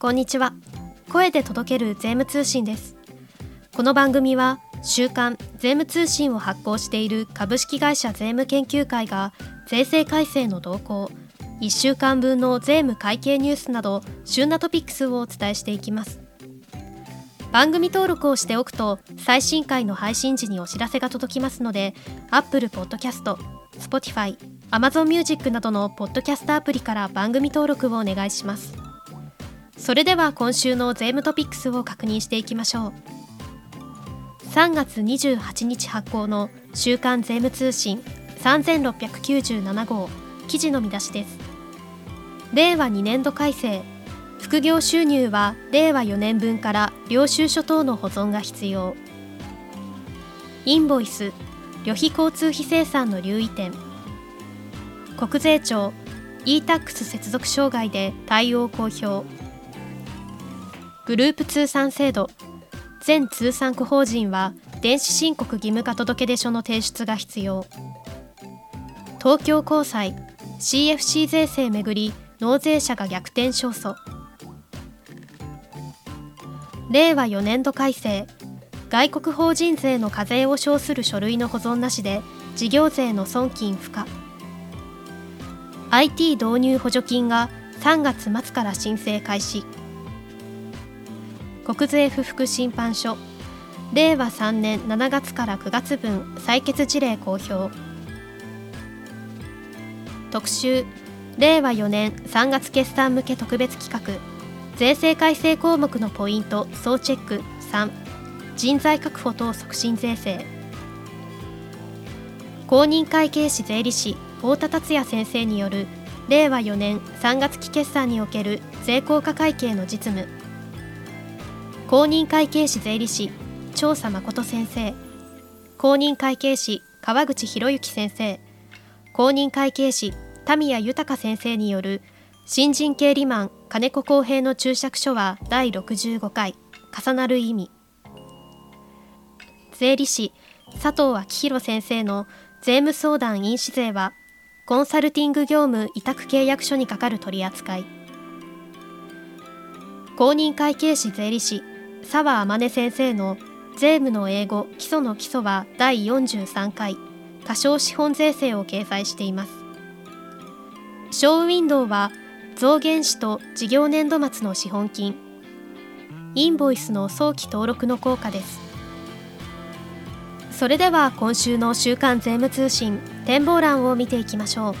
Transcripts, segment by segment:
こんにちは。声で届ける税務通信です。この番組は週刊税務通信を発行している株式会社税務研究会が税制改正の動向1週間分の税務会計ニュースなど旬なトピックスをお伝えしていきます。番組登録をしておくと最新回の配信時にお知らせが届きますので Apple Podcast、Spotify、Amazon Music などのポッドキャストアプリから番組登録をお願いします。それでは今週の税務トピックスを確認していきましょう。3月28日発行の週刊税務通信3697号記事の見出しです。令和2年度改正。副業収入は令和4年分から領収書等の保存が必要。インボイス。旅費交通費生産の留意点。国税庁。e-tax 接続障害で対応公表。グループ通産制度。全通産区法人は電子申告義務化届出書の提出が必要。東京高裁 CFC 税制めぐり納税者が逆転勝訴。令和4年度改正外国法人税の課税を称する書類の保存なしで事業税の損金付加 IT 導入補助金が3月末から申請開始。国税不服審判書令和3年7月から9月分採決事例公表。特集令和4年3月決算向け特別企画。税制改正項目のポイント総チェック。3人材確保等促進税制。公認会計士税理士太田達也先生による令和4年3月期決算における税効果会計の実務。公認会計士税理士調査誠先生。公認会計士川口博之先生。公認会計士田宮豊先生による新人経理マン金子公平の注釈書は第65回。重なる意味。税理士佐藤昭弘先生の税務相談印紙税はコンサルティング業務委託契約書に係る取り扱い。公認会計士税理士澤天音先生の税務の英語基礎の基礎は第43回多少資本税制を掲載しています。ショーウィンドウは増減子と事業年度末の資本金インボイスの早期登録の効果です。それでは今週の週刊税務通信展望欄を見ていきましょう。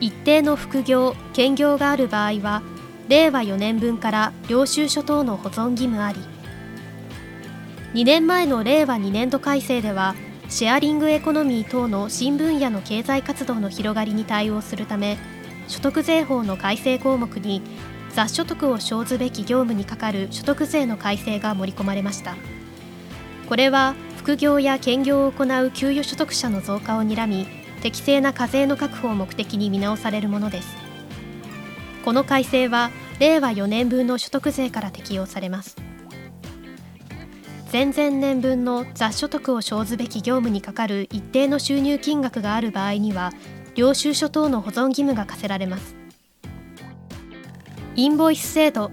一定の副業兼業がある場合は令和4年分から領収書等の保存義務あり。2年前の令和2年度改正ではシェアリングエコノミー等の新分野の経済活動の広がりに対応するため所得税法の改正項目に雑所得を生ずべき業務にかかる所得税の改正が盛り込まれました。これは副業や兼業を行う給与所得者の増加をにらみ適正な課税の確保を目的に見直されるものです。この改正は令和4年分の所得税から適用されます。前々年分の雑所得を生ずべき業務にかかる一定の収入金額がある場合には領収書等の保存義務が課せられます。インボイス制度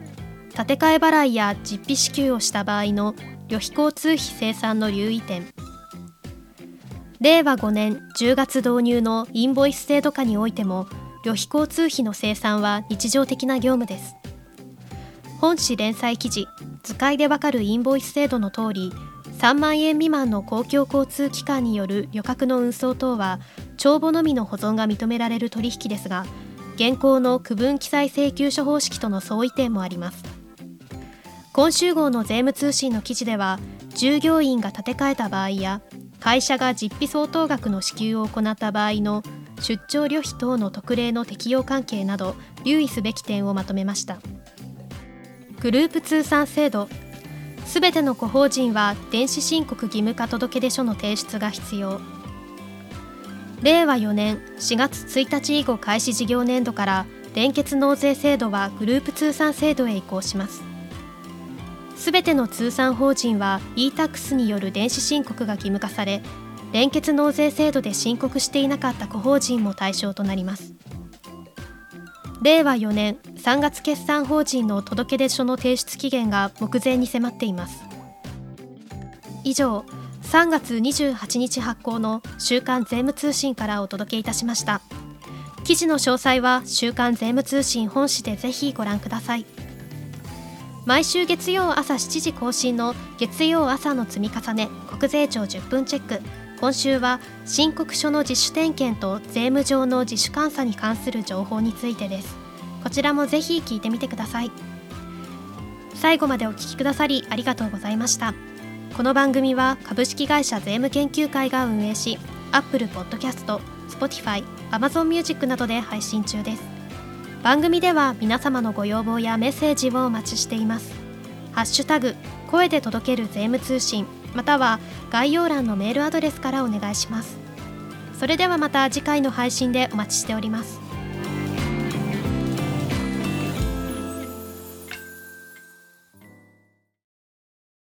建て替え払いや実費支給をした場合の旅費交通費生産の留意点。令和5年10月導入のインボイス制度下においても旅費交通費の生産は日常的な業務です。本誌連載記事図解でわかるインボイス制度の通り3万円未満の公共交通機関による旅客の運送等は帳簿のみの保存が認められる取引ですが現行の区分記載請求書方式との相違点もあります。今週号の税務通信の記事では従業員が建て替えた場合や会社が実費相当額の支給を行った場合の出張旅費等の特例の適用関係など留意すべき点をまとめました。グループ通産制度。すべての個法人は電子申告義務化届出書の提出が必要。令和4年4月1日以後開始事業年度から連結納税制度はグループ通産制度へ移行します。すべての通産法人は e-tax による電子申告が義務化され連結納税制度で申告していなかった個法人も対象となります。令和4年3月決算法人の届出書の提出期限が目前に迫っています。以上3月28日発行の週刊税務通信からお届けいたしました。記事の詳細は週刊税務通信本誌でぜひご覧ください。毎週月曜朝7時更新の月曜朝の積み重ね国税庁10分チェック。今週は申告書の自主点検と税務上の自主監査に関する情報についてです。こちらもぜひ聞いてみてください。最後までお聞きくださりありがとうございました。この番組は株式会社税務研究会が運営し Apple Podcast、Spotify、Amazon Music などで配信中です。番組では皆様のご要望やメッセージをお待ちしています。ハッシュタグ声で届ける税務通信。または概要欄のメールアドレスからお願いします。それではまた次回の配信でお待ちしております。